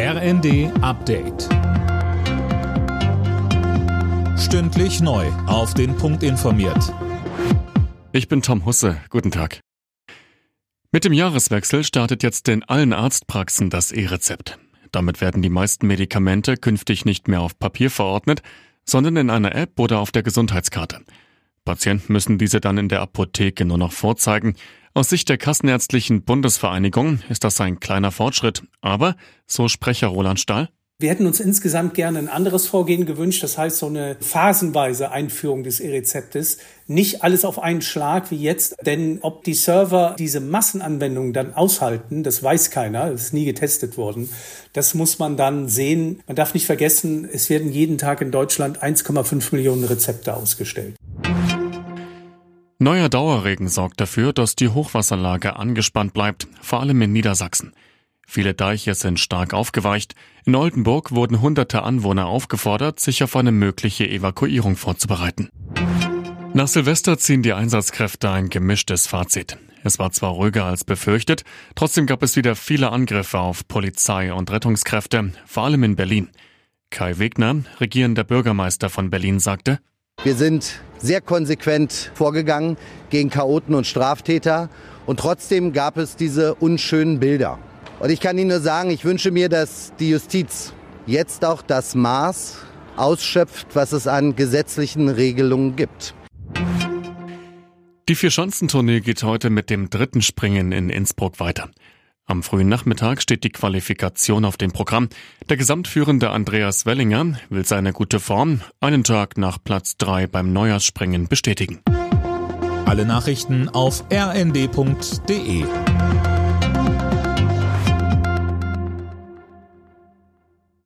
RND Update. Stündlich neu. Auf den Punkt informiert. Ich bin Tom Husse. Guten Tag. Mit dem Jahreswechsel startet jetzt in allen Arztpraxen das E-Rezept. Damit werden die meisten Medikamente künftig nicht mehr auf Papier verordnet, sondern in einer App oder auf der Gesundheitskarte. Patienten müssen diese dann in der Apotheke nur noch vorzeigen. Aus Sicht der Kassenärztlichen Bundesvereinigung ist das ein kleiner Fortschritt. Aber, so Sprecher Roland Stahl, wir hätten uns insgesamt gerne ein anderes Vorgehen gewünscht, das heißt so eine phasenweise Einführung des E-Rezeptes. Nicht alles auf einen Schlag wie jetzt, denn ob die Server diese Massenanwendungen dann aushalten, das weiß keiner, das ist nie getestet worden. Das muss man dann sehen. Man darf nicht vergessen, es werden jeden Tag in Deutschland 1,5 Millionen Rezepte ausgestellt. Neuer Dauerregen sorgt dafür, dass die Hochwasserlage angespannt bleibt, vor allem in Niedersachsen. Viele Deiche sind stark aufgeweicht. In Oldenburg wurden hunderte Anwohner aufgefordert, sich auf eine mögliche Evakuierung vorzubereiten. Nach Silvester ziehen die Einsatzkräfte ein gemischtes Fazit. Es war zwar ruhiger als befürchtet, trotzdem gab es wieder viele Angriffe auf Polizei und Rettungskräfte, vor allem in Berlin. Kai Wegner, regierender Bürgermeister von Berlin, sagte, Wir sind sehr konsequent vorgegangen gegen Chaoten und Straftäter und trotzdem gab es diese unschönen Bilder. Und ich kann Ihnen nur sagen, ich wünsche mir, dass die Justiz jetzt auch das Maß ausschöpft, was es an gesetzlichen Regelungen gibt. Die Vier-Schanzentournee geht heute mit dem dritten Springen in Innsbruck weiter. Am frühen Nachmittag steht die Qualifikation auf dem Programm. Der gesamtführende Andreas Wellinger will seine gute Form einen Tag nach Platz drei beim Neujahrsspringen bestätigen. Alle Nachrichten auf rnd.de